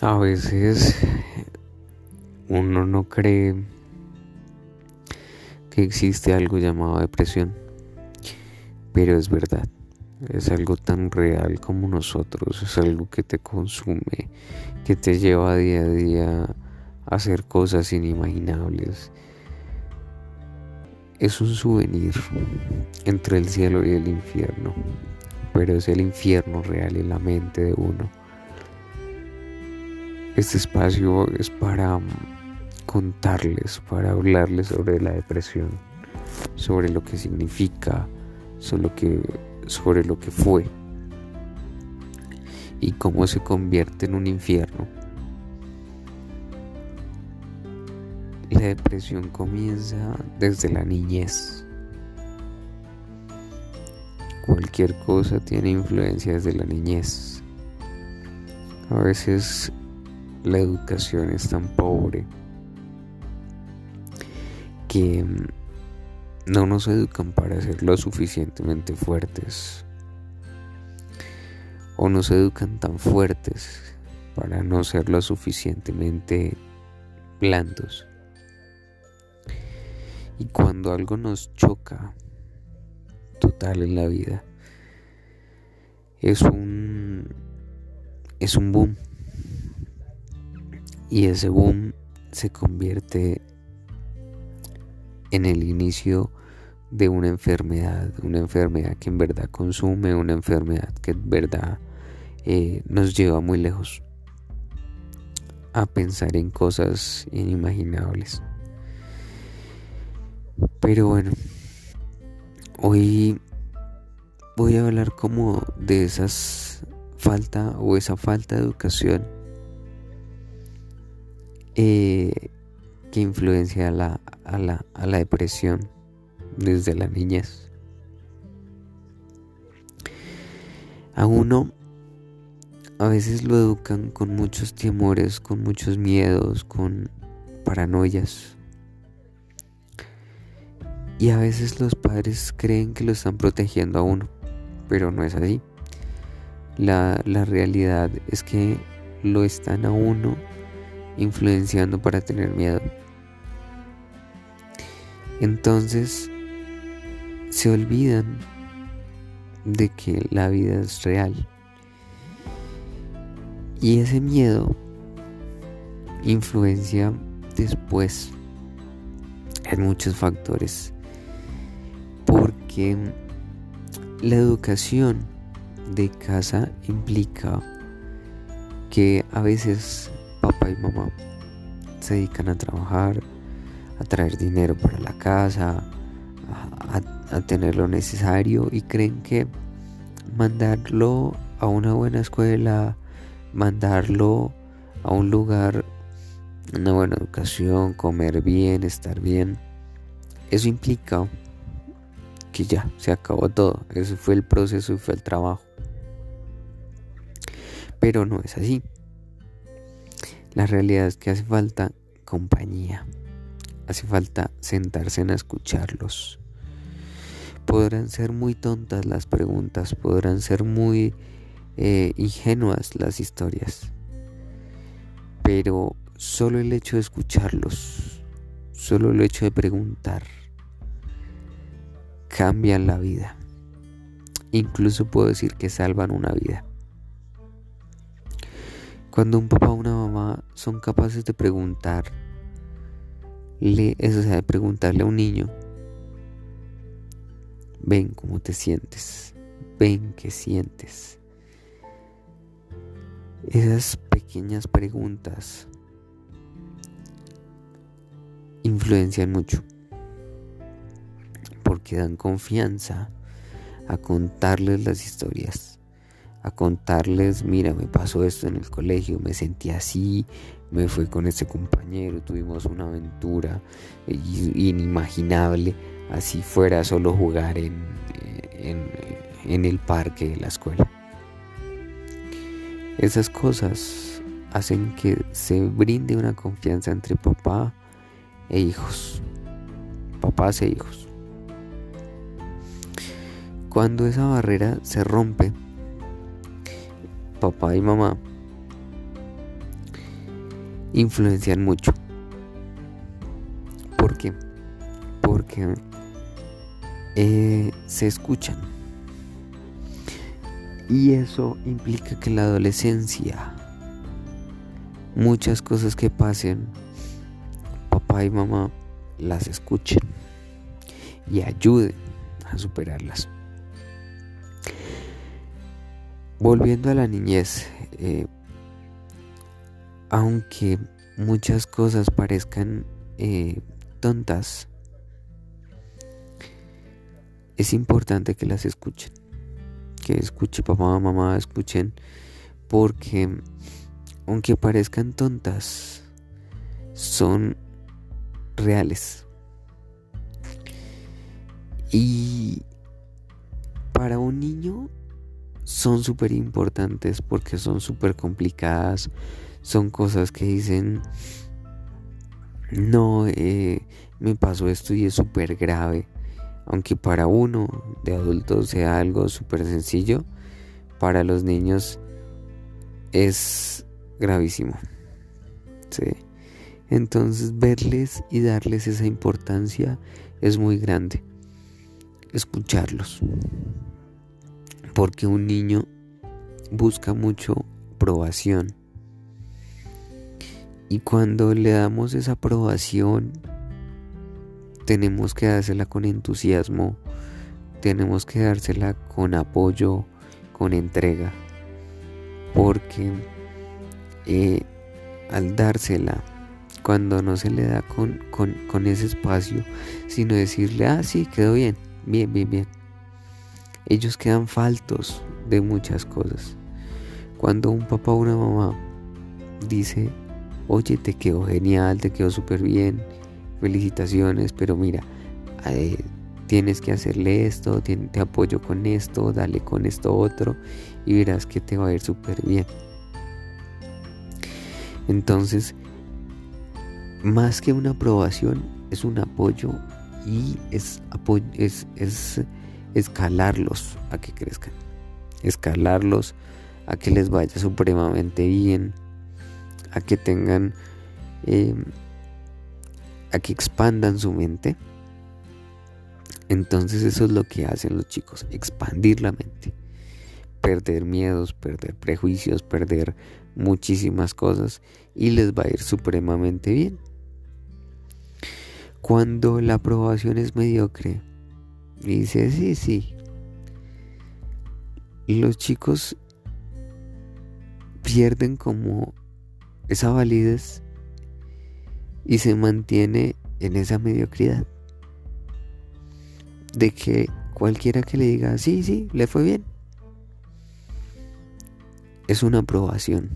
A veces uno no cree que existe algo llamado depresión, pero es verdad. Es algo tan real como nosotros, es algo que te consume, que te lleva día a día a hacer cosas inimaginables. Es un souvenir entre el cielo y el infierno, pero es el infierno real en la mente de uno. Este espacio es para contarles, para hablarles sobre la depresión, sobre lo que significa, sobre lo que, sobre lo que fue y cómo se convierte en un infierno. La depresión comienza desde la niñez. Cualquier cosa tiene influencia desde la niñez. A veces la educación es tan pobre que mm, no nos educan para ser lo suficientemente fuertes o nos educan tan fuertes para no ser lo suficientemente blandos. Y cuando algo nos choca total en la vida, es un es un boom y ese boom se convierte en el inicio de una enfermedad, una enfermedad que en verdad consume, una enfermedad que en verdad eh, nos lleva muy lejos a pensar en cosas inimaginables. Pero bueno, hoy voy a hablar como de esas falta o esa falta de educación eh, que influencia a la, a, la, a la depresión desde la niñez. A uno a veces lo educan con muchos temores, con muchos miedos, con paranoias. Y a veces los padres creen que lo están protegiendo a uno, pero no es así. La, la realidad es que lo están a uno influenciando para tener miedo. Entonces se olvidan de que la vida es real. Y ese miedo influencia después en muchos factores. Porque la educación de casa implica que a veces papá y mamá se dedican a trabajar, a traer dinero para la casa, a, tener lo necesario y creen que mandarlo a una buena escuela, mandarlo a un lugar, una buena educación, comer bien, estar bien, eso implica que ya se acabó todo. Eso fue el proceso y fue el trabajo. Pero no es así. La realidad es que hace falta compañía. Hace falta sentarse en a escucharlos. Podrán ser muy tontas las preguntas, podrán ser muy eh, ingenuas las historias. Pero solo el hecho de escucharlos, solo el hecho de preguntar, cambian la vida. Incluso puedo decir que salvan una vida. Cuando un papá o una mamá son capaces de preguntarle, eso sea, de preguntarle a un niño, ven cómo te sientes, ven qué sientes. Esas pequeñas preguntas influencian mucho porque dan confianza a contarles las historias a contarles, mira, me pasó esto en el colegio, me sentí así, me fui con ese compañero, tuvimos una aventura inimaginable, así fuera solo jugar en, en, en el parque de la escuela. Esas cosas hacen que se brinde una confianza entre papá e hijos, papás e hijos. Cuando esa barrera se rompe, papá y mamá influencian mucho. ¿Por qué? Porque eh, se escuchan. Y eso implica que la adolescencia, muchas cosas que pasen, papá y mamá las escuchen y ayuden a superarlas. Volviendo a la niñez, eh, aunque muchas cosas parezcan eh, tontas, es importante que las escuchen. Que escuche papá, mamá, escuchen. Porque aunque parezcan tontas, son reales. Y para un niño son súper importantes porque son súper complicadas. Son cosas que dicen, no, eh, me pasó esto y es súper grave. Aunque para uno de adulto sea algo súper sencillo, para los niños es gravísimo. Entonces verles y darles esa importancia es muy grande. Escucharlos. Porque un niño busca mucho aprobación. Y cuando le damos esa aprobación, tenemos que dársela con entusiasmo, tenemos que dársela con apoyo, con entrega, porque eh, al dársela, cuando no se le da con, con, con ese espacio, sino decirle, ah, sí, quedó bien, bien, bien, bien. Ellos quedan faltos de muchas cosas. Cuando un papá o una mamá dice, oye, te quedó genial, te quedó súper bien, felicitaciones, pero mira, eh, tienes que hacerle esto, te, apoyo con esto, dale con esto otro y verás que te va a ir súper bien. Entonces, más que una aprobación, es un apoyo y es, es, es escalarlos a que crezcan, escalarlos a que les vaya supremamente bien, a que tengan eh, a que expandan su mente. Entonces eso es lo que hacen los chicos, expandir la mente, perder miedos, perder prejuicios, perder muchísimas cosas y les va a ir supremamente bien. Cuando la aprobación es mediocre, dice sí, sí, los chicos pierden como esa validez y se mantiene en esa mediocridad. De que cualquiera que le diga, sí, sí, le fue bien, es una aprobación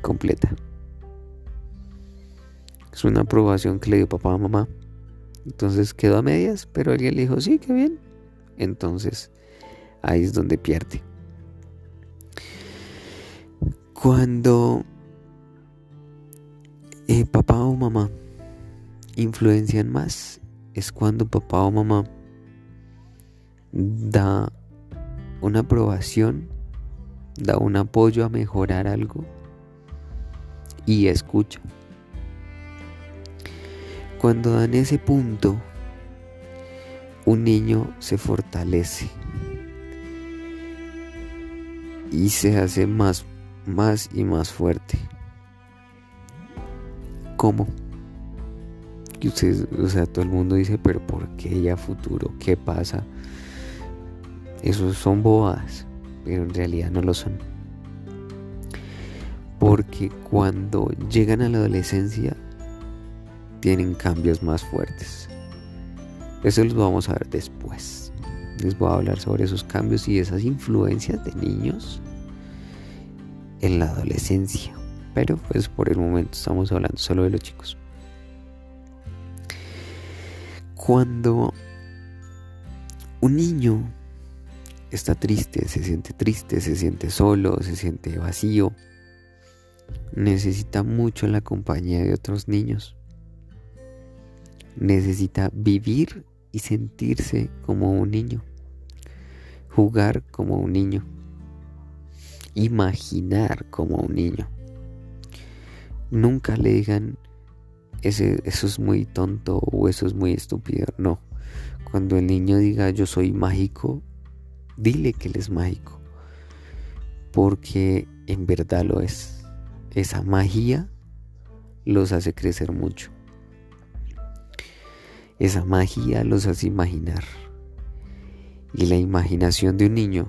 completa. Es una aprobación que le dio papá a mamá. Entonces quedó a medias, pero alguien le dijo, sí, qué bien. Entonces ahí es donde pierde. Cuando eh, papá o mamá influencian más es cuando papá o mamá da una aprobación, da un apoyo a mejorar algo y escucha. Cuando dan ese punto, un niño se fortalece y se hace más, más y más fuerte. ¿Cómo? Y ustedes, o sea, todo el mundo dice, pero ¿por qué ya futuro? ¿Qué pasa? Esos son bobadas, pero en realidad no lo son. Porque cuando llegan a la adolescencia, tienen cambios más fuertes. Eso los vamos a ver después. Les voy a hablar sobre esos cambios y esas influencias de niños en la adolescencia. Pero pues por el momento estamos hablando solo de los chicos. Cuando un niño está triste, se siente triste, se siente solo, se siente vacío, necesita mucho la compañía de otros niños. Necesita vivir y sentirse como un niño. Jugar como un niño. Imaginar como un niño nunca le digan ese, eso es muy tonto o eso es muy estúpido. No. Cuando el niño diga yo soy mágico, dile que él es mágico. Porque en verdad lo es. Esa magia los hace crecer mucho. Esa magia los hace imaginar. Y la imaginación de un niño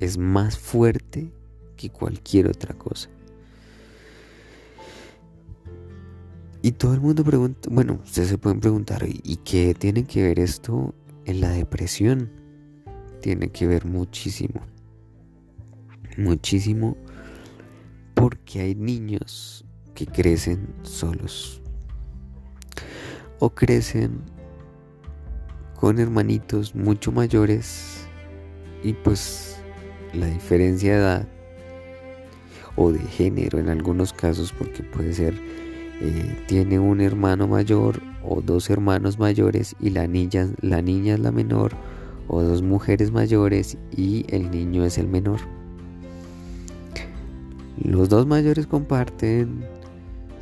es más fuerte que cualquier otra cosa. Y todo el mundo pregunta, bueno, ustedes se pueden preguntar, ¿y qué tiene que ver esto en la depresión? Tiene que ver muchísimo. Muchísimo porque hay niños que crecen solos. O crecen con hermanitos mucho mayores y pues la diferencia de edad o de género en algunos casos porque puede ser eh, tiene un hermano mayor o dos hermanos mayores y la niña, la niña es la menor o dos mujeres mayores y el niño es el menor. Los dos mayores comparten,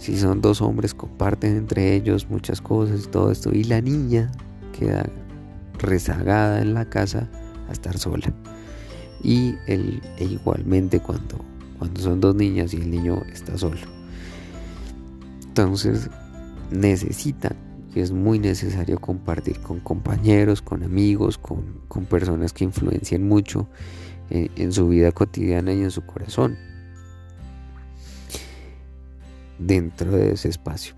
si son dos hombres comparten entre ellos muchas cosas y todo esto y la niña queda rezagada en la casa a estar sola. Y el, e igualmente cuando, cuando son dos niñas y el niño está solo. Entonces necesitan, y es muy necesario compartir con compañeros, con amigos, con, personas que influencien mucho en, en su vida cotidiana y en su corazón. Dentro de ese espacio.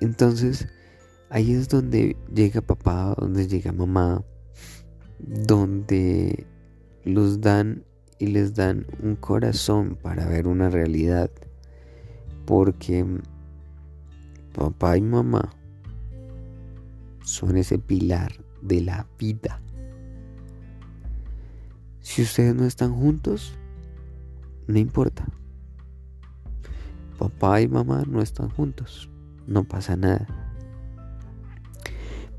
Entonces, ahí es donde llega papá, donde llega mamá, donde los dan y les dan un corazón para ver una realidad porque papá y mamá son ese pilar de la vida. Si ustedes no están juntos, no importa. Papá y mamá no están juntos, no pasa nada.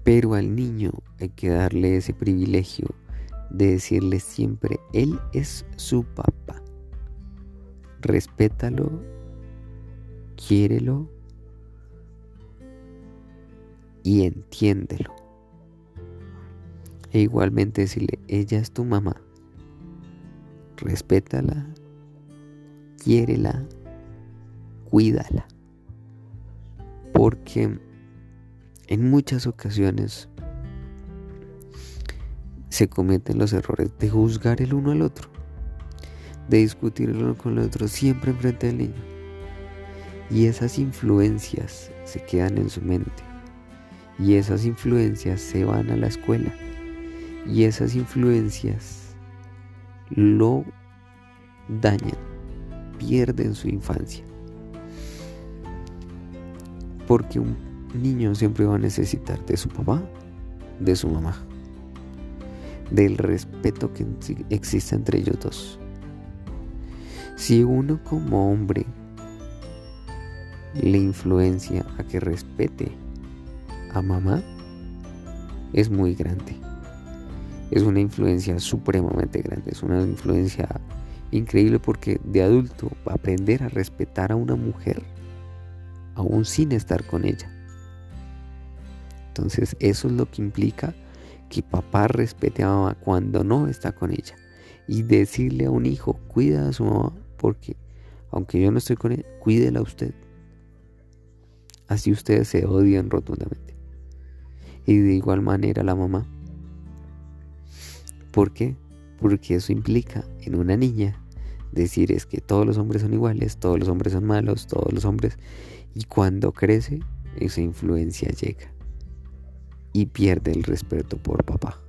Pero al niño hay que darle ese privilegio de decirle siempre, él es su papá. Respétalo quiérelo y entiéndelo. E igualmente decirle, ella es tu mamá. Respétala, quiérela, cuídala. Porque en muchas ocasiones se cometen los errores de juzgar el uno al otro, de discutir el uno con el otro siempre enfrente del niño y esas influencias se quedan en su mente. Y esas influencias se van a la escuela. Y esas influencias lo dañan, pierden su infancia. Porque un niño siempre va a necesitar de su papá, de su mamá, del respeto que existe entre ellos dos. Si uno como hombre le influencia a que respete a mamá es muy grande. Es una influencia supremamente grande, es una influencia increíble porque de adulto aprender a respetar a una mujer aún sin estar con ella. Entonces eso es lo que implica que papá respete a mamá cuando no está con ella. Y decirle a un hijo, cuida a su mamá porque aunque yo no estoy con ella, cuídela usted. Así ustedes se odian rotundamente. Y de igual manera la mamá. ¿Por qué? Porque eso implica en una niña decir es que todos los hombres son iguales, todos los hombres son malos, todos los hombres... Y cuando crece, esa influencia llega y pierde el respeto por papá.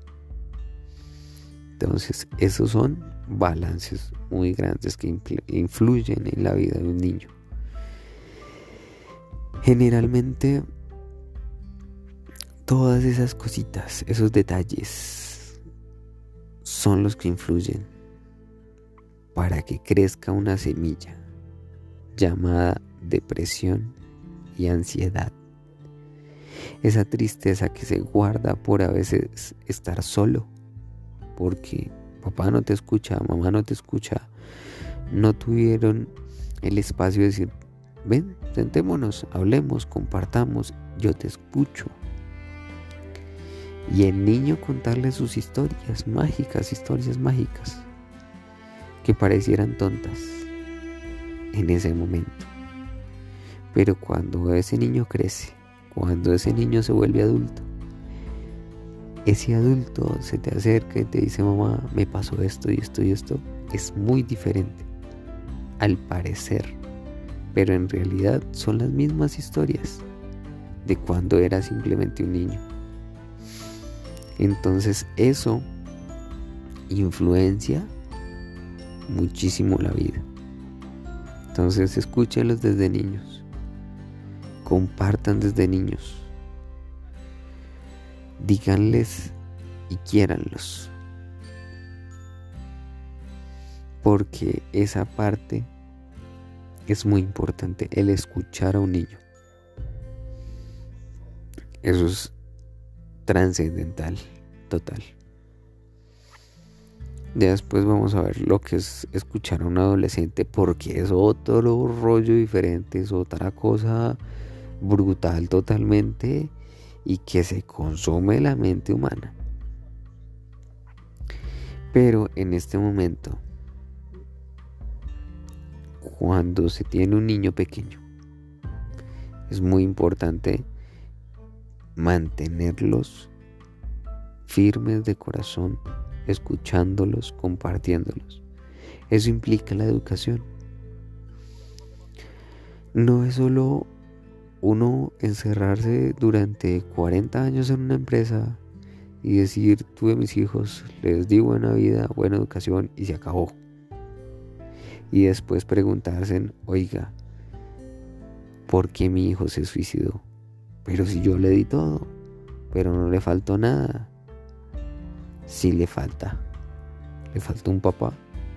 Entonces, esos son balances muy grandes que influyen en la vida de un niño. Generalmente todas esas cositas, esos detalles son los que influyen para que crezca una semilla llamada depresión y ansiedad. Esa tristeza que se guarda por a veces estar solo, porque papá no te escucha, mamá no te escucha, no tuvieron el espacio de decir, ven, sentémonos, hablemos, compartamos, yo te escucho. Y el niño contarle sus historias mágicas, historias mágicas, que parecieran tontas en ese momento. Pero cuando ese niño crece, cuando ese niño se vuelve adulto, ese adulto se te acerca y te dice, mamá, me pasó esto y esto y esto, es muy diferente, al parecer, pero en realidad son las mismas historias de cuando era simplemente un niño. Entonces eso influencia muchísimo la vida. Entonces escúchenlos desde niños. Compartan desde niños. Díganles y quiéranlos. Porque esa parte es muy importante, el escuchar a un niño. Eso es trascendental, total. Después vamos a ver lo que es escuchar a un adolescente porque es otro rollo diferente, es otra cosa brutal totalmente y que se consume la mente humana. Pero en este momento, cuando se tiene un niño pequeño, es muy importante mantenerlos firmes de corazón, escuchándolos, compartiéndolos. Eso implica la educación. No es solo uno encerrarse durante 40 años en una empresa y decir, tuve mis hijos, les di buena vida, buena educación y se acabó. Y después preguntarse, oiga, ¿por qué mi hijo se suicidó? Pero si yo le di todo, pero no le faltó nada. Sí le falta. Le faltó un papá,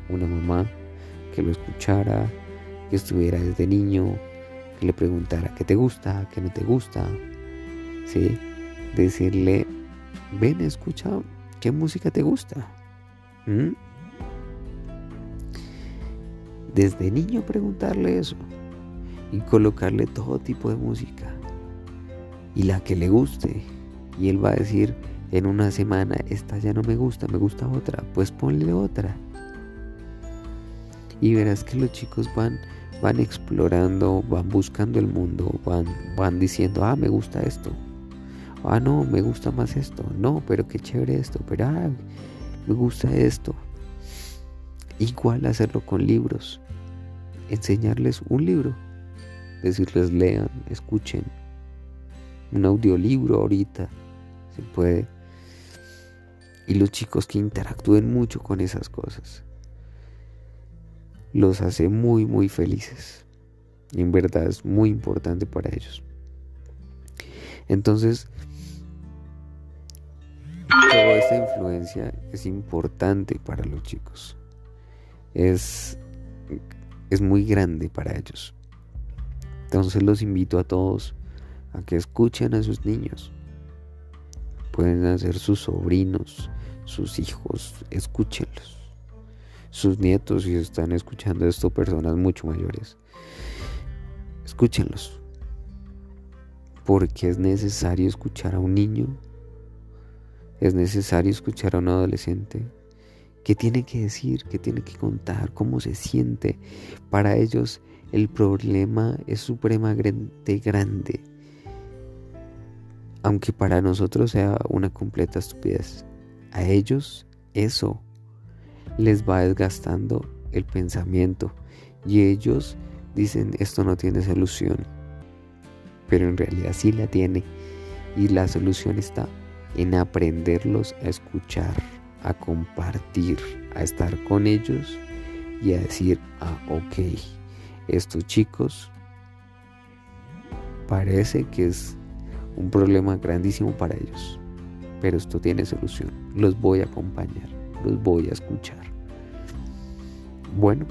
una mamá que lo escuchara, que estuviera desde niño, que le preguntara qué te gusta, qué no te gusta. ¿Sí? Decirle, ven, escucha, ¿qué música te gusta? ¿Mm? Desde niño preguntarle eso y colocarle todo tipo de música y la que le guste. Y él va a decir en una semana, esta ya no me gusta, me gusta otra, pues ponle otra. Y verás que los chicos van, van explorando, van buscando el mundo, van, van diciendo, ah, me gusta esto. Ah, no, me gusta más esto. No, pero qué chévere esto. Pero, ah, me gusta esto. Igual hacerlo con libros. Enseñarles un libro. Decirles lean, escuchen, un audiolibro ahorita, se puede. Y los chicos que interactúen mucho con esas cosas, los hace muy, muy felices. En verdad es muy importante para ellos. Entonces, toda esta influencia es importante para los chicos. Es, es muy grande para ellos. Entonces los invito a todos a que escuchen a sus niños. Pueden ser sus sobrinos, sus hijos, escúchenlos. Sus nietos, si están escuchando esto, personas mucho mayores, escúchenlos. Porque es necesario escuchar a un niño, es necesario escuchar a un adolescente. ¿Qué tiene que decir? ¿Qué tiene que contar? ¿Cómo se siente? Para ellos el problema es supremamente grande aunque para nosotros sea una completa estupidez, a ellos eso les va desgastando el pensamiento. Y ellos dicen esto no tiene solución, pero en realidad sí la tiene. Y la solución está en aprenderlos a escuchar, a compartir, a estar con ellos y a decir, ah, ok, estos chicos parece que es un problema grandísimo para ellos. Pero esto tiene solución. Los voy a acompañar, los voy a escuchar. Bueno,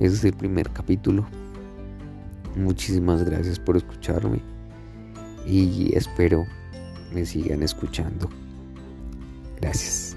ese es el primer capítulo. Muchísimas gracias por escucharme y espero me sigan escuchando. Gracias.